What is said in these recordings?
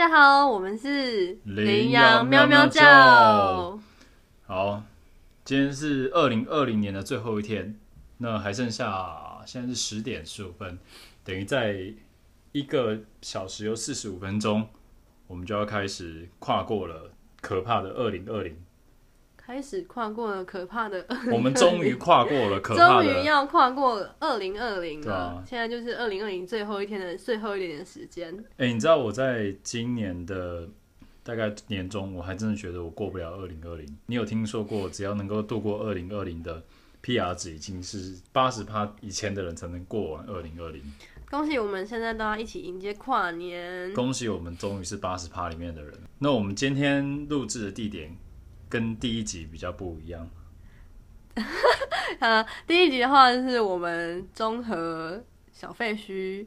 大家好，我们是羚羊喵喵叫。好，今天是二零二零年的最后一天，那还剩下现在是十点十五分，等于在一个小时有四十五分钟，我们就要开始跨过了可怕的二零二零。开始跨过了可怕的 2020，我们终于跨过了可怕的，终于要跨过二零二零了。现在就是二零二零最后一天的最后一点点时间。哎、欸，你知道我在今年的大概年中，我还真的觉得我过不了二零二零。你有听说过，只要能够度过二零二零的 PR 值，已经是八十趴以前的人才能过完二零二零。恭喜我们现在都要一起迎接跨年！恭喜我们终于是八十趴里面的人。那我们今天录制的地点。跟第一集比较不一样。呃，第一集的话就是我们综合小废墟。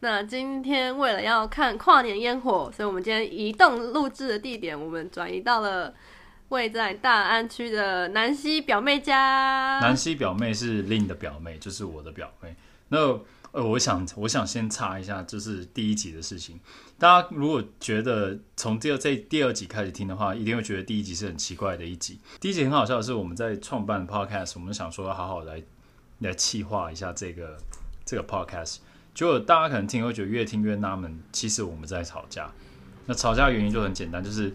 那今天为了要看跨年烟火，所以我们今天移动录制的地点，我们转移到了位在大安区的南希表妹家。南希表妹是 Lin 的表妹，就是我的表妹。那呃，我想，我想先插一下，就是第一集的事情。大家如果觉得从第二这第二集开始听的话，一定会觉得第一集是很奇怪的一集。第一集很好笑的是，我们在创办 podcast，我们想说要好好来来企划一下这个这个 podcast。结果大家可能听会觉得越听越纳闷，其实我们在吵架。那吵架原因就很简单，就是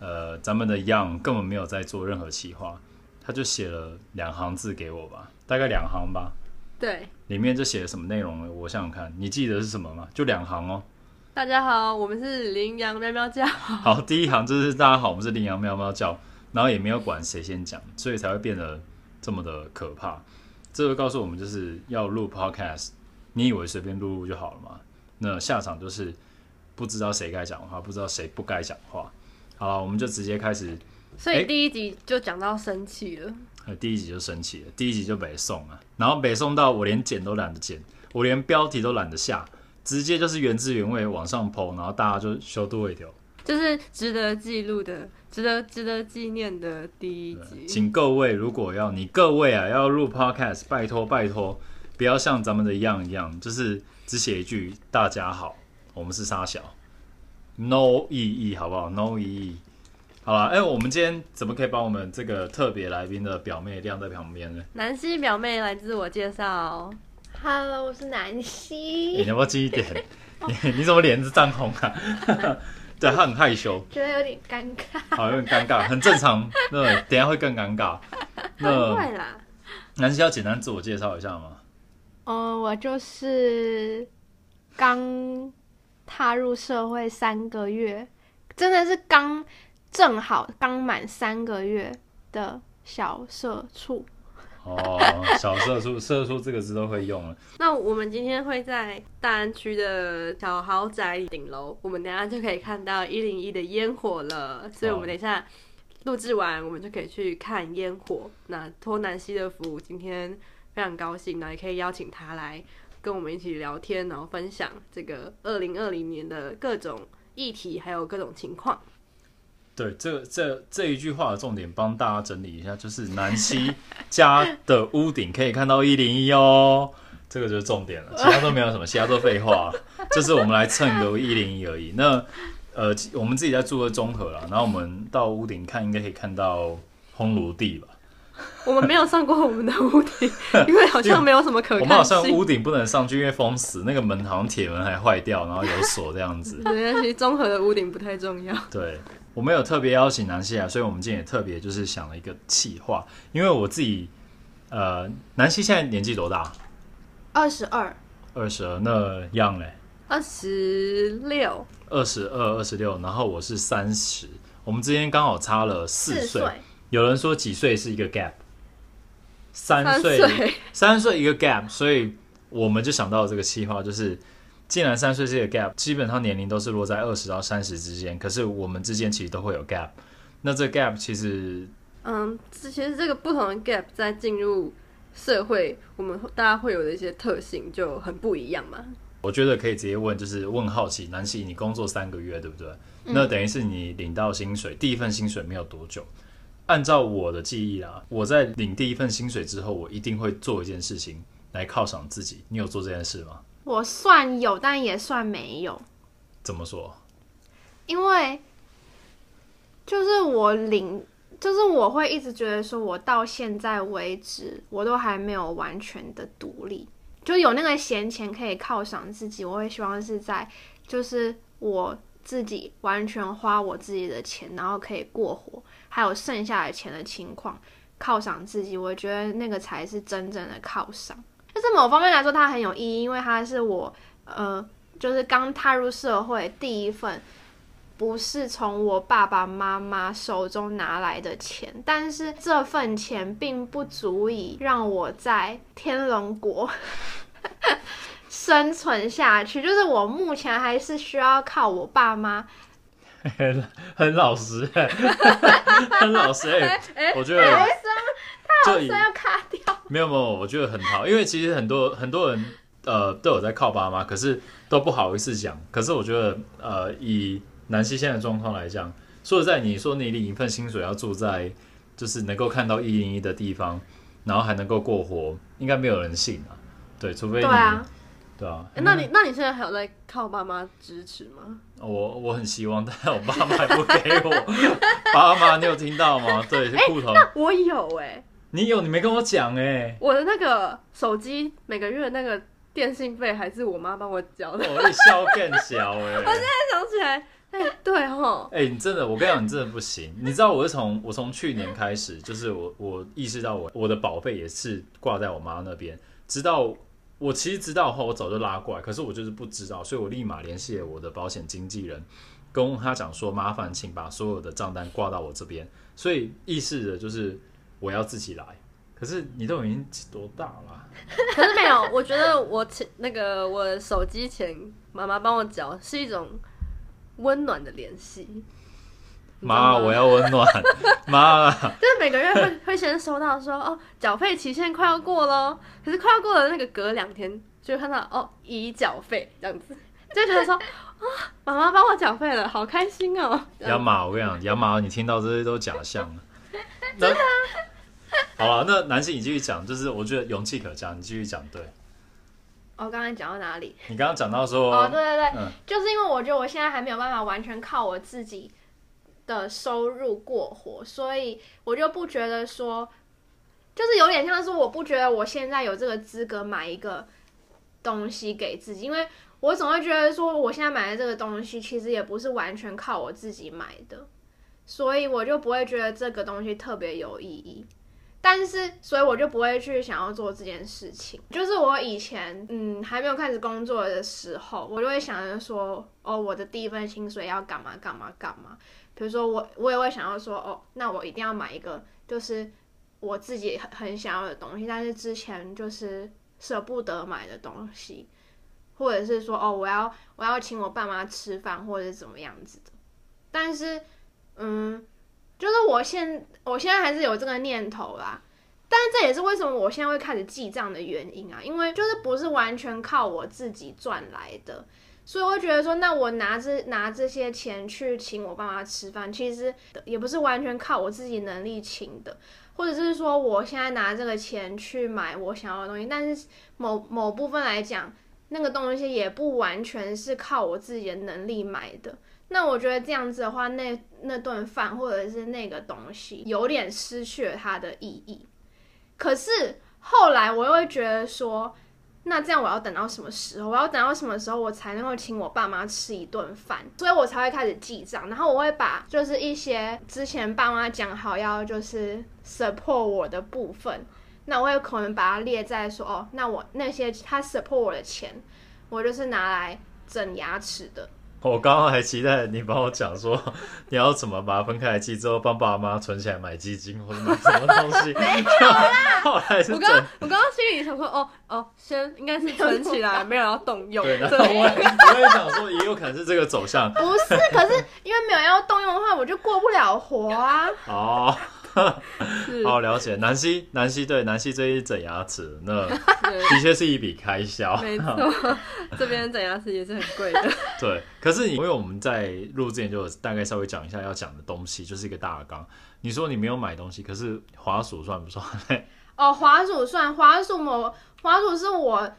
呃，咱们的 Young 根本没有在做任何企划，他就写了两行字给我吧，大概两行吧。对，里面这写了什么内容呢？我想想看，你记得是什么吗？就两行哦。大家好，我们是羚羊喵喵叫。好，第一行就是大家好，我们是羚羊喵喵叫，然后也没有管谁先讲，所以才会变得这么的可怕。这个告诉我们就是要录 podcast，你以为随便录录就好了吗？那下场就是不知道谁该讲话，不知道谁不该讲话。好了，我们就直接开始。所以第一集就讲到生气了。第一集就生气了，第一集就北宋啊，然后北宋到我连剪都懒得剪，我连标题都懒得下，直接就是原汁原味往上 po，然后大家就修多一条，就是值得记录的、值得值得纪念的第一集。请各位，如果要你各位啊要录 podcast，拜托拜托，不要像咱们的一样一样，就是只写一句大家好，我们是沙小，no 意义好不好？no 意义。好了，哎、欸，我们今天怎么可以把我们这个特别来宾的表妹晾在旁边呢？南希表妹来自我介绍，Hello，我是南希。欸、你要不要近一点？你你怎么脸是涨红啊？对，他很害羞，觉得有点尴尬。好，有点尴尬，很正常。那 等一下会更尴尬。那不会啦。南希要简单自我介绍一下吗？哦，我就是刚踏入社会三个月，真的是刚。正好刚满三个月的小社畜哦，小社畜，社畜这个字都会用了。那我们今天会在大安区的小豪宅顶楼，我们等下就可以看到一零一的烟火了。所以，我们等一下录制完，我们就可以去看烟火。那托南希的福，今天非常高兴，那也可以邀请他来跟我们一起聊天，然后分享这个二零二零年的各种议题，还有各种情况。对，这这这一句话的重点，帮大家整理一下，就是南希家的屋顶可以看到一零一哦，这个就是重点了，其他都没有什么，其他都废话，就是我们来蹭个一零一而已。那呃，我们自己在住的综合啦，然后我们到屋顶看，应该可以看到烘炉地吧？我们没有上过我们的屋顶，因为好像没有什么可看。我们好像屋顶不能上去，因为封死，那个门好像铁门还坏掉，然后有锁这样子。对，其实综合的屋顶不太重要。对。我们有特别邀请南希来，所以我们今天也特别就是想了一个企划，因为我自己，呃，南希现在年纪多大？二十二。二十二，那 Young 嘞？二十六。二十二、二十六，然后我是三十，我们之间刚好差了四岁。有人说几岁是一个 gap，三岁，三岁一个 gap，所以我们就想到了这个企划，就是。既然三岁这个 gap，基本上年龄都是落在二十到三十之间，可是我们之间其实都会有 gap。那这 gap 其实，嗯，其实这个不同的 gap 在进入社会，我们大家会有的一些特性就很不一样嘛。我觉得可以直接问，就是问好奇，南希，你工作三个月对不对？那等于是你领到薪水，第一份薪水没有多久。按照我的记忆啊，我在领第一份薪水之后，我一定会做一件事情来犒赏自己。你有做这件事吗？我算有，但也算没有。怎么说？因为就是我领，就是我会一直觉得说，我到现在为止，我都还没有完全的独立，就有那个闲钱可以犒赏自己。我会希望是在，就是我自己完全花我自己的钱，然后可以过活，还有剩下的钱的情况，犒赏自己。我觉得那个才是真正的犒赏。但是某方面来说，它很有意义，因为它是我，呃，就是刚踏入社会第一份。不是从我爸爸妈妈手中拿来的钱，但是这份钱并不足以让我在天龙国 生存下去。就是我目前还是需要靠我爸妈。很 很老实，很老实哎，我觉得太好声，太好声要卡掉。没有没有，我觉得很好，因为其实很多很多人呃都有在靠爸妈，可是都不好意思讲。可是我觉得呃以。南希现在的状况来讲，说实在，你说你领一份薪水要住在就是能够看到一零一的地方，然后还能够过活，应该没有人信啊。对，除非你，对啊，对啊。欸、那你那你现在还有在靠爸妈支持吗？我我很希望，但我爸妈不给我。爸妈，你有听到吗？对，裤头。那我有哎、欸。你有？你没跟我讲哎、欸。我的那个手机每个月那个电信费还是我妈帮我缴的。我一笑更小哎、欸。我现在想起来。哎、欸，对哈，哎、欸，你真的，我跟你讲，你真的不行。你知道我是从我从去年开始，就是我我意识到我我的保费也是挂在我妈那边，直到我其实知道后，我早就拉过来，可是我就是不知道，所以我立马联系了我的保险经纪人，跟他讲说，麻烦请把所有的账单挂到我这边。所以意识着就是我要自己来。可是你都已经多大了？可是没有，我觉得我前那个我手机前妈妈帮我缴是一种。温暖的联系，妈，我要温暖，妈。就是每个月会 会先收到说，哦，缴费期限快要过咯，可是快要过了那个隔两天就看到哦，已缴费这样子，就觉得说啊，妈妈帮我缴费了，好开心哦。亚马，我跟你讲，亚马，你听到这些都假象了。真的。啊好了，那男性你继续讲，就是我觉得勇气可嘉，你继续讲，对。我刚才讲到哪里？你刚刚讲到说，哦，对对对，嗯，就是因为我觉得我现在还没有办法完全靠我自己的收入过活，所以我就不觉得说，就是有点像是我不觉得我现在有这个资格买一个东西给自己，因为我总会觉得说，我现在买的这个东西其实也不是完全靠我自己买的，所以我就不会觉得这个东西特别有意义。但是，所以我就不会去想要做这件事情。就是我以前，嗯，还没有开始工作的时候，我就会想着说，哦，我的第一份薪水要干嘛干嘛干嘛。比如说，我我也会想要说，哦，那我一定要买一个，就是我自己很很想要的东西，但是之前就是舍不得买的东西，或者是说，哦，我要我要请我爸妈吃饭，或者是怎么样子的。但是，嗯。就是我现我现在还是有这个念头啦，但这也是为什么我现在会开始记账的原因啊，因为就是不是完全靠我自己赚来的，所以我觉得说，那我拿这拿这些钱去请我爸妈吃饭，其实也不是完全靠我自己能力请的，或者是说我现在拿这个钱去买我想要的东西，但是某某部分来讲，那个东西也不完全是靠我自己的能力买的。那我觉得这样子的话，那那顿饭或者是那个东西有点失去了它的意义。可是后来我又会觉得说，那这样我要等到什么时候？我要等到什么时候我才能够请我爸妈吃一顿饭？所以我才会开始记账，然后我会把就是一些之前爸妈讲好要就是 support 我的部分，那我有可能把它列在说哦，那我那些他 support 我的钱，我就是拿来整牙齿的。我刚刚还期待你帮我讲说，你要怎么把它分开来记，之后帮爸妈存起来买基金或者买什么东西。没有啦，后来是我刚我刚刚心里想说，哦哦，先应该是存起来，没有要动用。对，然后我也我也想说，也有可能是这个走向。不是，可是因为没有要动用的话，我就过不了活啊。哦。好了解，南希，南希对，南希最近整牙齿，那的确是一笔开销。没错，这边整牙齿也是很贵的。对，可是你因为我们在录之前就大概稍微讲一下要讲的东西，就是一个大纲。你说你没有买东西，可是滑鼠算不算？哦，滑鼠算，滑鼠我滑鼠是我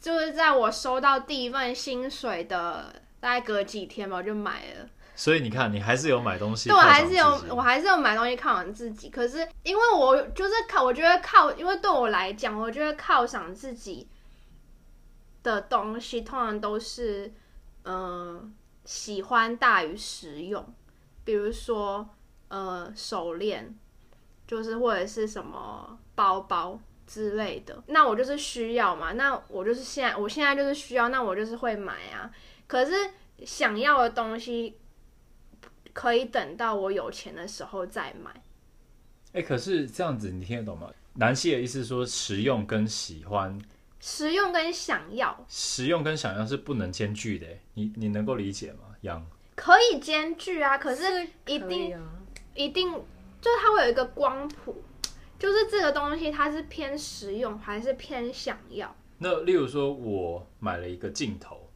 就是在我收到第一份薪水的大概隔几天吧，我就买了。所以你看，你还是有买东西。对，我还是有，我还是有买东西犒赏自己。可是因为我就是靠，我觉得靠，因为对我来讲，我觉得犒赏自己的东西通常都是，嗯、呃，喜欢大于实用。比如说，呃，手链，就是或者是什么包包之类的。那我就是需要嘛，那我就是现在，我现在就是需要，那我就是会买啊。可是想要的东西。可以等到我有钱的时候再买。哎、欸，可是这样子你听得懂吗？南希的意思是说，实用跟喜欢，实用跟想要，实用跟想要是不能兼具的。你你能够理解吗？杨可以兼具啊，可是一定、啊、一定就是它会有一个光谱，就是这个东西它是偏实用还是偏想要？那例如说，我买了一个镜头，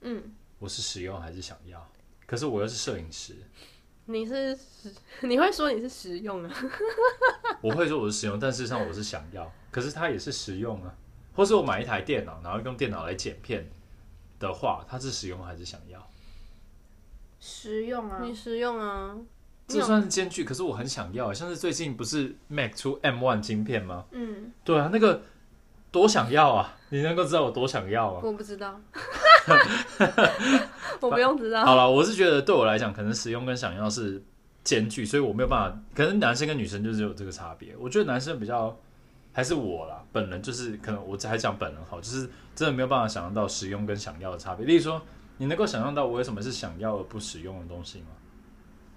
嗯，我是实用还是想要？可是我又是摄影师，你是实，你会说你是实用啊？我会说我是实用，但事实上我是想要。可是它也是实用啊。或是我买一台电脑，然后用电脑来剪片的话，它是实用还是想要？实用啊，你实用啊，这算是兼具。可是我很想要，像是最近不是 Mac 出 M1 晶片吗？嗯，对啊，那个多想要啊！你能够知道我多想要啊？我不知道。我不用知道。好了，我是觉得对我来讲，可能使用跟想要是兼具，所以我没有办法。可能男生跟女生就是有这个差别。我觉得男生比较还是我啦，本人就是可能我还讲本人好，就是真的没有办法想象到使用跟想要的差别。例如说，你能够想象到我为什么是想要而不使用的东西吗？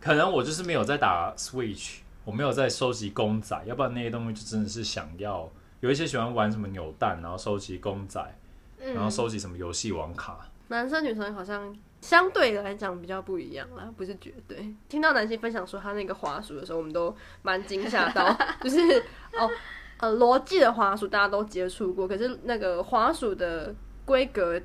可能我就是没有在打 Switch，我没有在收集公仔，要不然那些东西就真的是想要。有一些喜欢玩什么扭蛋，然后收集公仔。然后收集什么游戏网卡？嗯，男生女生好像相对来讲比较不一样啦，不是绝对。听到南希分享说他那个滑鼠的时候，我们都蛮惊吓到，就是哦呃，罗技的滑鼠大家都接触过，可是那个滑鼠的规格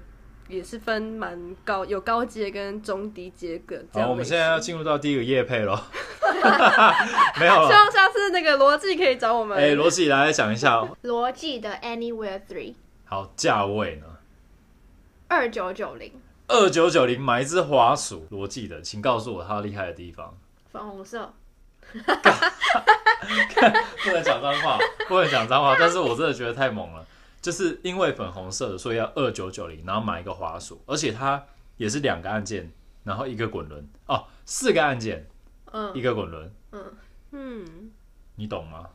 也是分蛮高，有高阶跟中低阶的。好，我们现在要进入到第一个业配了，没有了。希望下次那个罗技可以找我们。哎，罗技来讲一下罗技的 Anywhere Three。好，价位呢？二九九零，二九九零买一只滑鼠，罗技的，请告诉我它厉害的地方。粉红色，不能讲脏话，不能讲脏话，但是我真的觉得太猛了，就是因为粉红色的，所以要二九九零，然后买一个滑鼠，而且它也是两个按键，然后一个滚轮，哦，四个按键，嗯，一个滚轮，嗯。嗯，你懂吗？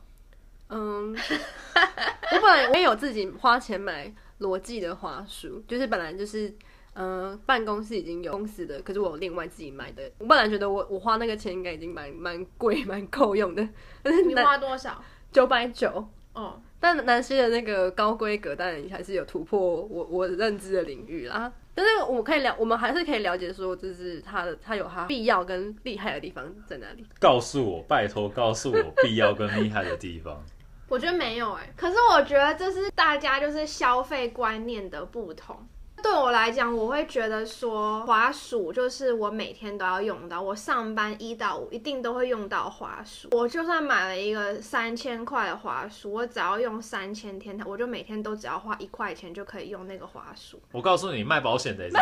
嗯，我本来我也有自己花钱买罗技的话术，就是本来就是，嗯、呃，办公室已经有公司的，可是我另外自己买的。我本来觉得我我花那个钱应该已经蛮蛮贵蛮够用的，但是你花多少？九百九哦。但南希的那个高规格当然还是有突破我我认知的领域啦。但是我可以了，我们还是可以了解说，就是它的它有它必要跟厉害的地方在哪里？告诉我，拜托，告诉我必要跟厉害的地方。我觉得没有哎、可是我觉得这是大家就是消费观念的不同。对我来讲，我会觉得说滑鼠就是我每天都要用到，我上班一到五一定都会用到滑鼠。我就算买了一个三千块的滑鼠，我只要用三千天，我就每天都只要花一块钱就可以用那个滑鼠。我告诉你，卖保险的也是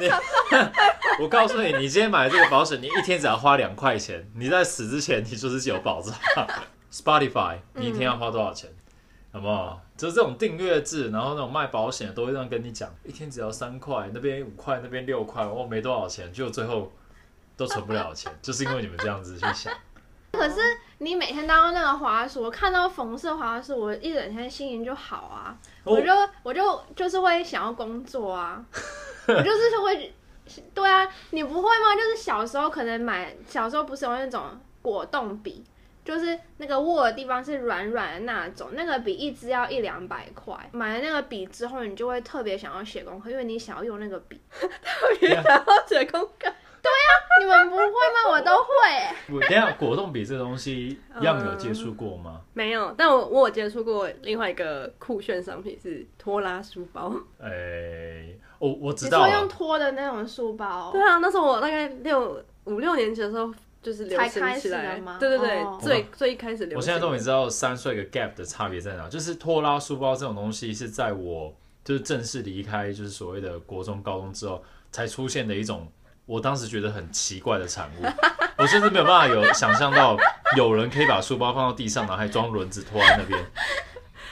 这样。我告诉你，你今天买这个保险，你一天只要花两块钱，你在死之前你就是有保障。Spotify，你一天要花多少钱？好不好？就是这种订阅制，然后那种卖保险都会这样跟你讲，一天只要三块，那边五块，那边六块，我，没多少钱，就最后都存不了钱，就是因为你们这样子去想。可是你每天都用那个滑鼠，我看到红色滑鼠，我一整天心情就好啊，哦、我就我就就是会想要工作啊，我就是会，对啊，你不会吗？就是小时候可能买，小时候不是有那种果冻笔。就是那个握的地方是软软的那种，那个笔一支要一两百块。买了那个笔之后，你就会特别想要写功课，因为你想要用那个笔，特别想要写功课。对呀、啊，你们不会吗？我都会。我等下果冻笔这个东西，样有接触过吗、嗯？没有，但我我有接触过另外一个酷炫商品是拖拉书包。哎、欸，我我知道。你说用拖的那种书包？对啊，那时候我大概六五六年级的时候。就是流行起来才开始吗？对对对，哦、最最一开始流行。我现在终于知道三岁的 gap 的差别在哪，就是拖拉书包这种东西是在我就是正式离开就是所谓的国中高中之后，才出现的一种，我当时觉得很奇怪的产物。我甚至没有办法有想象到有人可以把书包放到地上，然后还装轮子拖在那边。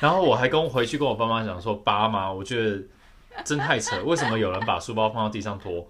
然后我还跟回去跟我爸妈讲说：“爸妈，我觉得真太扯，为什么有人把书包放到地上拖？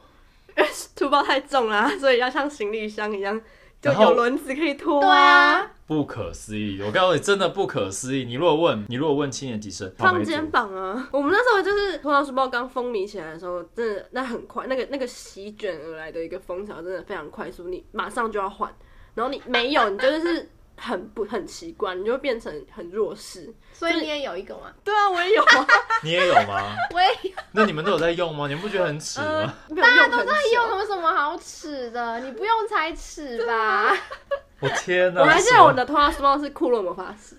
书包太重了，所以要像行李箱一样。”就有轮子可以拖，对啊，不可思议！我告诉你，真的不可思议。你如果问，你如果问七年级生，放肩膀啊！我们那时候就是拖拉书包刚风靡起来的时候，真的那很快，那个那个席卷而来的一个风潮，真的非常快速，你马上就要换，然后你没有，你就是。很不很奇怪，你就会变成很弱势，所以你也有一个吗？对啊，我也有啊。你也有吗？我也有。那你们都有在用吗？你们不觉得很耻吗？呃、大家都在用，有什么好耻的？你不用才耻吧？我天哪！我还记得我的通话书包是库洛魔法师。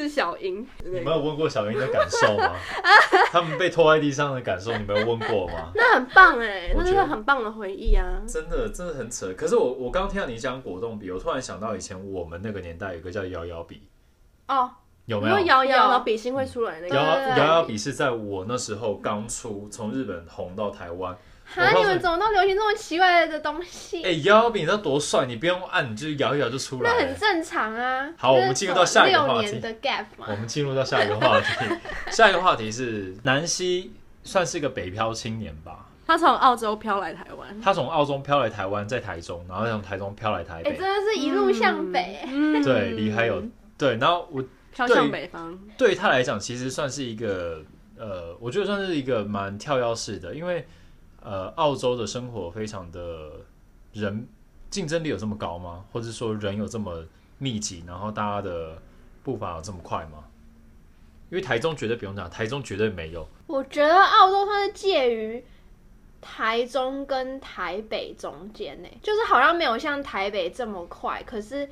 是小英，你没有问过小英的感受吗？他们被拖在地上的感受，你没有问过吗？那很棒哎，那是个很棒的回忆啊！真的，真的很扯。可是我，我刚听到你讲果冻笔，我突然想到以前我们那个年代有个叫摇摇笔哦，有没有？摇摇，然后笔芯会出来那个。摇摇摇笔是在我那时候刚出，从日本红到台湾。哈！你们怎么都流行这么奇怪的东西？哎，摇摇笔你知道多帅？你不用按，你就摇一摇就出来。那很正常啊。好，我们进入到下一个话题。的 gap 我们进入到下一个话题。下一个话题是南希算是一个北漂青年吧？他从澳洲飘来台湾。他从澳洲飘来台湾，在台中，然后从台中飘来台北。真的是一路向北。对，离还有对，然后我飘向北方。对他来讲，其实算是一个呃，我觉得算是一个蛮跳跃式的，因为。呃，澳洲的生活非常的人竞争力有这么高吗？或者说人有这么密集，然后大家的步伐有这么快吗？因为台中绝对不用讲，台中绝对没有。我觉得澳洲它是介于台中跟台北中间呢，就是好像没有像台北这么快，可是。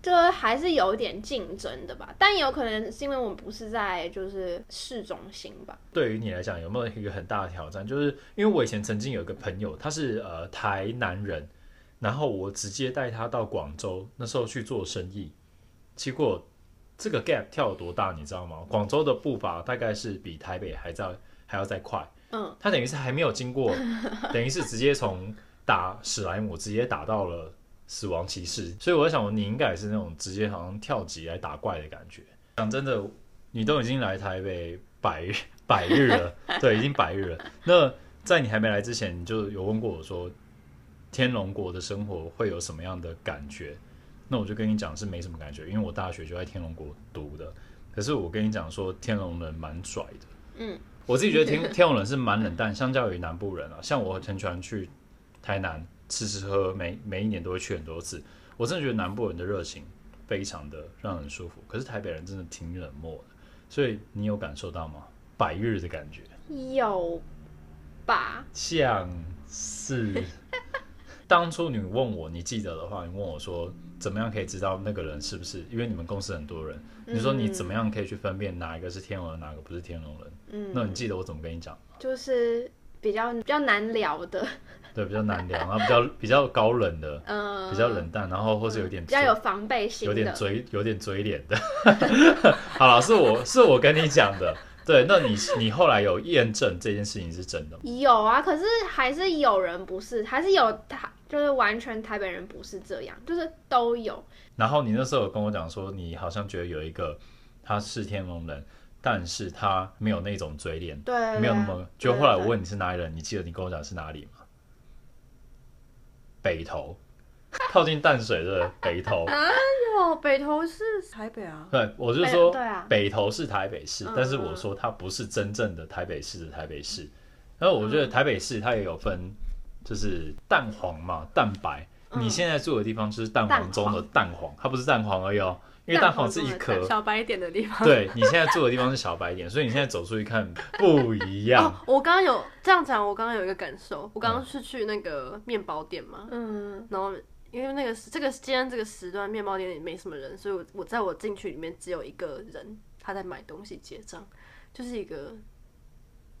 就还是有点竞争的吧，但有可能是因为我们不是在就是市中心吧。对于你来讲，有没有一个很大的挑战？就是因为我以前曾经有一个朋友，他是呃台南人，然后我直接带他到广州，那时候去做生意，结果这个 gap 跳有多大，你知道吗？广州的步伐大概是比台北还在还要再快，嗯，他等于是还没有经过，等于是直接从打史莱姆直接打到了。死亡骑士，所以我在想，你应该也是那种直接好像跳级来打怪的感觉。讲真的，你都已经来台北百日 百日了，对，已经百日了。那在你还没来之前，你就有问过我说，天龙国的生活会有什么样的感觉？那我就跟你讲是没什么感觉，因为我大学就在天龙国读的。可是我跟你讲说，天龙人蛮拽的。嗯，我自己觉得天 天龙人是蛮冷淡，相较于南部人啊，像我很喜欢去台南。吃吃喝喝，每每一年都会去很多次。我真的觉得南部人的热情非常的让人舒服，可是台北人真的挺冷漠的。所以你有感受到吗？百日的感觉有吧？像是 当初你问我，你记得的话，你问我说怎么样可以知道那个人是不是？因为你们公司很多人，你说你怎么样可以去分辨哪一个是天龙人，哪个不是天龙人？嗯，那你记得我怎么跟你讲吗？就是。比较比较难聊的，对，比较难聊，然后比较比较高冷的，嗯，比较冷淡，然后或是有点比较有防备心，有点嘴有点嘴脸的。好了，是我是我跟你讲的，对，那你你后来有验证这件事情是真的吗？有啊，可是还是有人不是，还是有他，就是完全台北人不是这样，就是都有。然后你那时候有跟我讲说，你好像觉得有一个他是天龙人。但是他没有那种嘴脸，对，没有那么。就后来我问你是哪里人，你记得你跟我讲是哪里吗？北投，靠近淡水的北投。哪有，北投是台北啊？对，我就说北投是台北市，但是我说它不是真正的台北市的台北市。然后我觉得台北市它也有分，就是蛋黄嘛，蛋白。你现在住的地方就是蛋黄中的蛋黄，它不是蛋黄而已哦。因为蛋黄是一颗小白点的地方，对，你现在住的地方是小白点，所以你现在走出去看不一样。哦、我刚刚有这样讲，我刚刚有一个感受，我刚刚是去那个面包店嘛，嗯，然后因为那个这个今天这个时段面包店也没什么人，所以我我在我进去里面只有一个人，他在买东西结账，就是一个，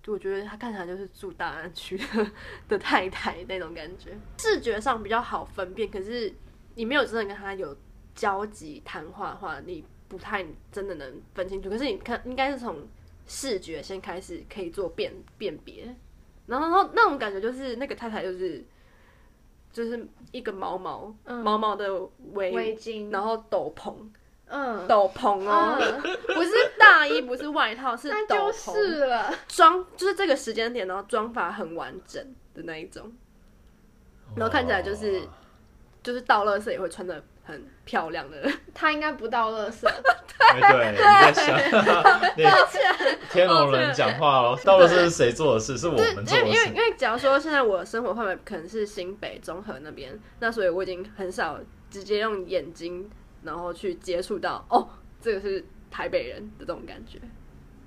我觉得他看起来就是住大安区的的太太那种感觉，视觉上比较好分辨，可是你没有真的跟他有。交集谈话的话，你不太真的能分清楚。可是你看，应该是从视觉先开始可以做辨辨别。然后然后那种感觉就是那个太太就是就是一个毛毛、嗯、毛毛的围围巾，然后斗篷，嗯，斗篷哦，嗯、不是大衣，不是外套，是斗篷，是了，妆就是这个时间点，然后妆发很完整的那一种，然后看起来就是就是倒垃圾也会穿的。很漂亮的人，他应该不到垃圾。对，你在想，天龙人讲话哦，倒垃圾是谁做的事？是我们做的事。因为因为假如说现在我的生活范围可能是新北综合那边，那所以我已经很少直接用眼睛然后去接触到哦，这个是台北人的这种感觉。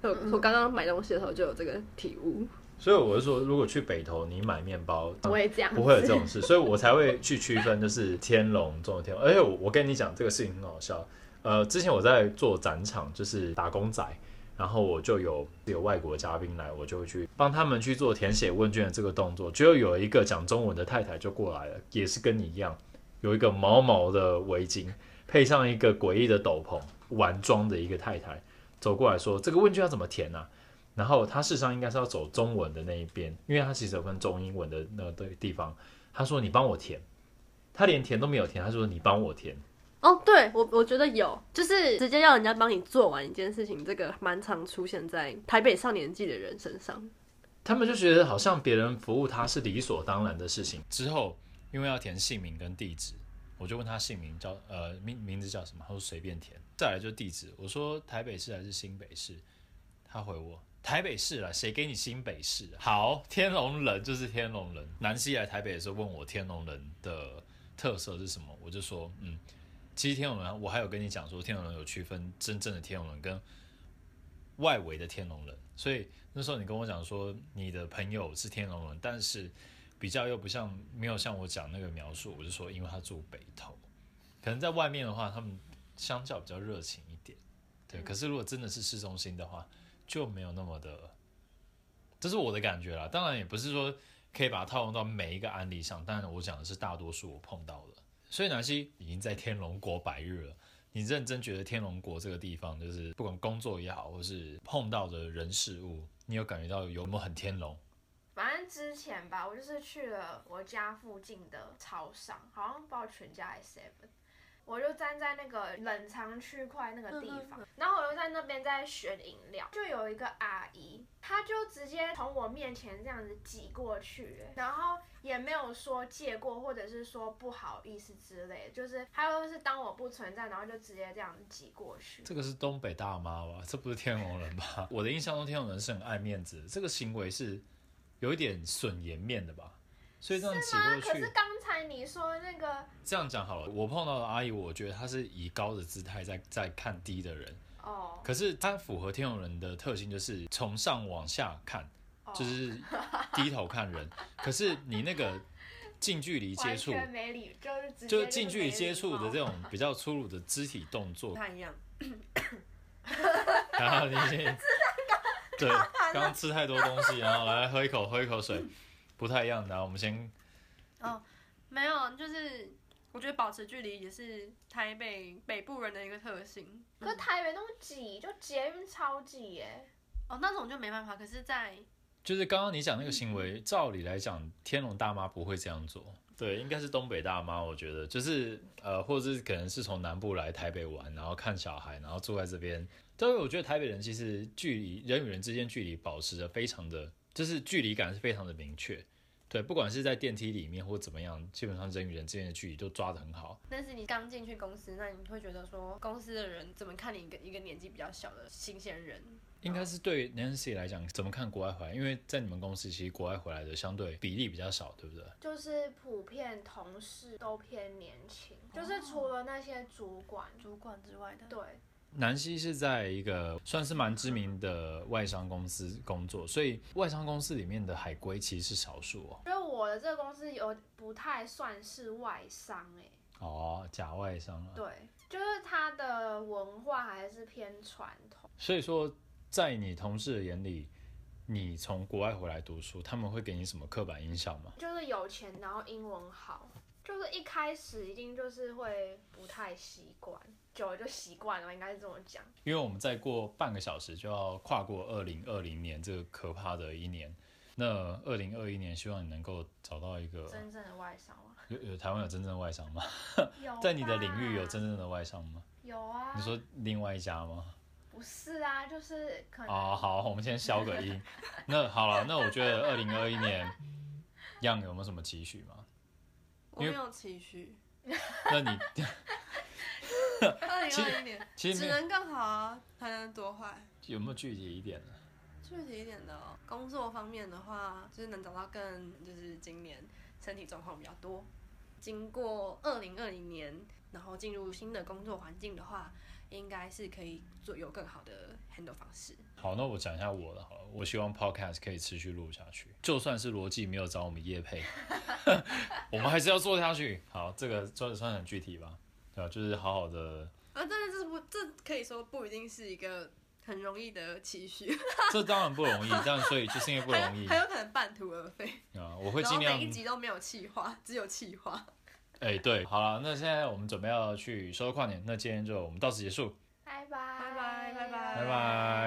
我我刚刚买东西的时候就有这个体悟。所以我是说，如果去北投，你买面包不会这样，不会有这种事，所以我才会去区分，就是天龙、中的天龙。而且我我跟你讲，这个事情很好笑。呃，之前我在做展场，就是打工仔，然后我就有有外国嘉宾来，我就会去帮他们去做填写问卷的这个动作。就有一个讲中文的太太就过来了，也是跟你一样，有一个毛毛的围巾，配上一个诡异的斗篷，玩装的一个太太走过来说：“这个问卷要怎么填呢、啊？”然后他事实上应该是要走中文的那一边，因为他其实有分中英文的那个地方。他说：“你帮我填。”他连填都没有填，他说：“你帮我填。”哦，对我我觉得有，就是直接要人家帮你做完一件事情，这个蛮常出现在台北上年纪的人身上。他们就觉得好像别人服务他是理所当然的事情。之后因为要填姓名跟地址，我就问他姓名叫呃名名字叫什么，他说随便填。再来就地址，我说台北市还是新北市，他回我。台北市啦，谁给你新北市？好，天龙人就是天龙人。南希来台北的时候问我天龙人的特色是什么，我就说，嗯，其实天龙人，我还有跟你讲说，天龙人有区分真正的天龙人跟外围的天龙人。所以那时候你跟我讲说你的朋友是天龙人，但是比较又不像，没有像我讲那个描述，我就说因为他住北投，可能在外面的话，他们相较比较热情一点。对，可是如果真的是市中心的话。就没有那么的，这是我的感觉啦。当然也不是说可以把它套用到每一个案例上，但我讲的是大多数我碰到的。所以南希已经在天龙国百日了，你认真觉得天龙国这个地方，就是不管工作也好，或是碰到的人事物，你有感觉到有没有很天龙？反正之前吧，我就是去了我家附近的超商，好像不知道全家 SM。我就站在那个冷藏区块那个地方，然后我就在那边在选饮料，就有一个阿姨，她就直接从我面前这样子挤过去，然后也没有说借过或者是说不好意思之类，就是她就是当我不存在，然后就直接这样子挤过去。这个是东北大妈吧？这不是天龙人吧？我的印象中天龙人是很爱面子，这个行为是有一点损颜面的吧？所以这样挤过去。可是刚才你说那个，这样讲好了。我碰到的阿姨，我觉得她是以高的姿态在在看低的人。哦。可是她符合天龙人的特性，就是从上往下看，就是低头看人。可是你那个近距离接触，就是近距离接触的这种比较粗鲁的肢体动作，不太一样。然 后你先，对，刚刚吃太多东西，然后来喝一口，喝一口水。不太一样的，我们先。哦，没有，就是我觉得保持距离也是台北北部人的一个特性。可是台北那么挤，就捷运超挤耶。哦，那种就没办法。可是，在就是刚刚你讲那个行为，照理来讲，天龙大妈不会这样做。对，应该是东北大妈。我觉得就是呃，或者是可能是从南部来台北玩，然后看小孩，然后住在这边。但是我觉得台北人其实距离人与人之间距离保持着非常的，就是距离感是非常的明确。对，不管是在电梯里面或怎么样，基本上人与人之间的距离都抓得很好。但是你刚进去公司，那你会觉得说，公司的人怎么看你一个一个年纪比较小的新鲜人？应该是对 Nancy 来讲，怎么看国外回来？因为在你们公司，其实国外回来的相对比例比较少，对不对？就是普遍同事都偏年轻，就是除了那些主管、主管之外的。对。南希是在一个算是蛮知名的外商公司工作，所以外商公司里面的海归其实是少数哦。因为我的这个公司有不太算是外商哎。哦，假外商啊。对，就是他的文化还是偏传统。所以说，在你同事的眼里，你从国外回来读书，他们会给你什么刻板印象吗？就是有钱，然后英文好。就是一开始一定就是会不太习惯，久了就习惯了，应该是这么讲。因为我们再过半个小时就要跨过二零二零年这个可怕的一年，那二零二一年，希望你能够找到一个真正的外商吗？有有台湾有真正的外商吗？有，在你的领域有真正的外商吗？有啊。你说另外一家吗？不是啊，就是可能。哦，好，我们先消个音。那好了，那我觉得二零二一年，Yang 有没有什么期许吗？我没有期许。那你二零二一年其实只能更好啊，还能多坏？有没有具体一点呢？具体一点的、哦、工作方面的话，就是能找到更就是今年身体状况比较多。经过二零二零年，然后进入新的工作环境的话，应该是可以做有更好的 handle 方式。好，那我讲一下我的好了。我希望 podcast 可以持续录下去，就算是逻辑没有找我们叶配，我们还是要做下去。好，这个算算很具体吧？对吧？就是好好的。啊，但是这不，这可以说不一定是一个。很容易的期许，这当然不容易，但所以就是因为不容易，很有可能半途而废。啊，我会尽量。每一集都没有气话，只有企划。哎、欸，对，好了，那现在我们准备要去收跨年，那今天就我们到此结束，拜拜，拜拜，拜拜，拜拜。